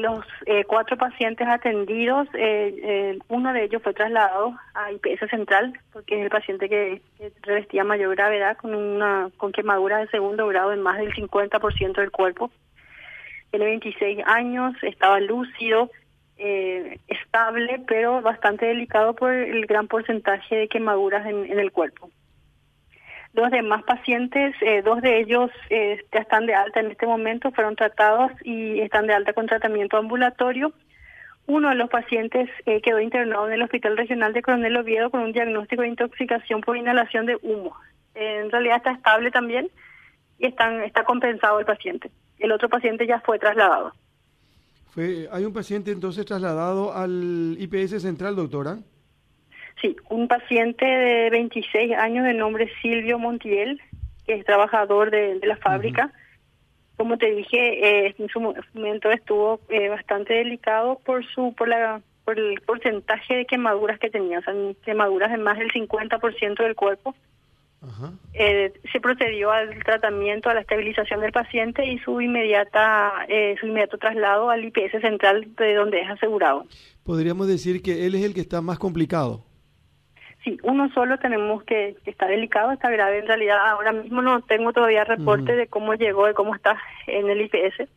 los eh, cuatro pacientes atendidos, eh, eh, uno de ellos fue trasladado a IPS Central, porque es el paciente que, revestía mayor gravedad con una con quemadura de segundo grado en más del 50% del cuerpo. Tiene 26 años, estaba lúcido, estable, pero bastante delicado por el gran porcentaje de quemaduras en, en el cuerpo. Los demás pacientes, eh, dos de ellos eh, ya están de alta en este momento, fueron tratados y están de alta con tratamiento ambulatorio. Uno de los pacientes eh, quedó internado en el Hospital Regional de Coronel Oviedo con un diagnóstico de intoxicación por inhalación de humo. en realidad está estable también y están, está compensado el paciente. El otro paciente ya fue trasladado. ¿Hay un paciente entonces trasladado al IPS Central, doctora? Sí, un paciente de 26 años de nombre Silvio Montiel, que es trabajador de, la fábrica. Como te dije, eh, en su momento estuvo eh, bastante delicado por su por la por el porcentaje de quemaduras que tenía, o sea, quemaduras de más del 50% del cuerpo. Eh, se procedió al tratamiento, a la estabilización del paciente y su inmediata su inmediato traslado al IPS central de donde es asegurado. Podríamos decir que él es el que está más complicado. Sí, uno solo tenemos que, que está delicado, está grave. En realidad ahora mismo no tengo todavía reporte de cómo llegó, de cómo está en el IPS.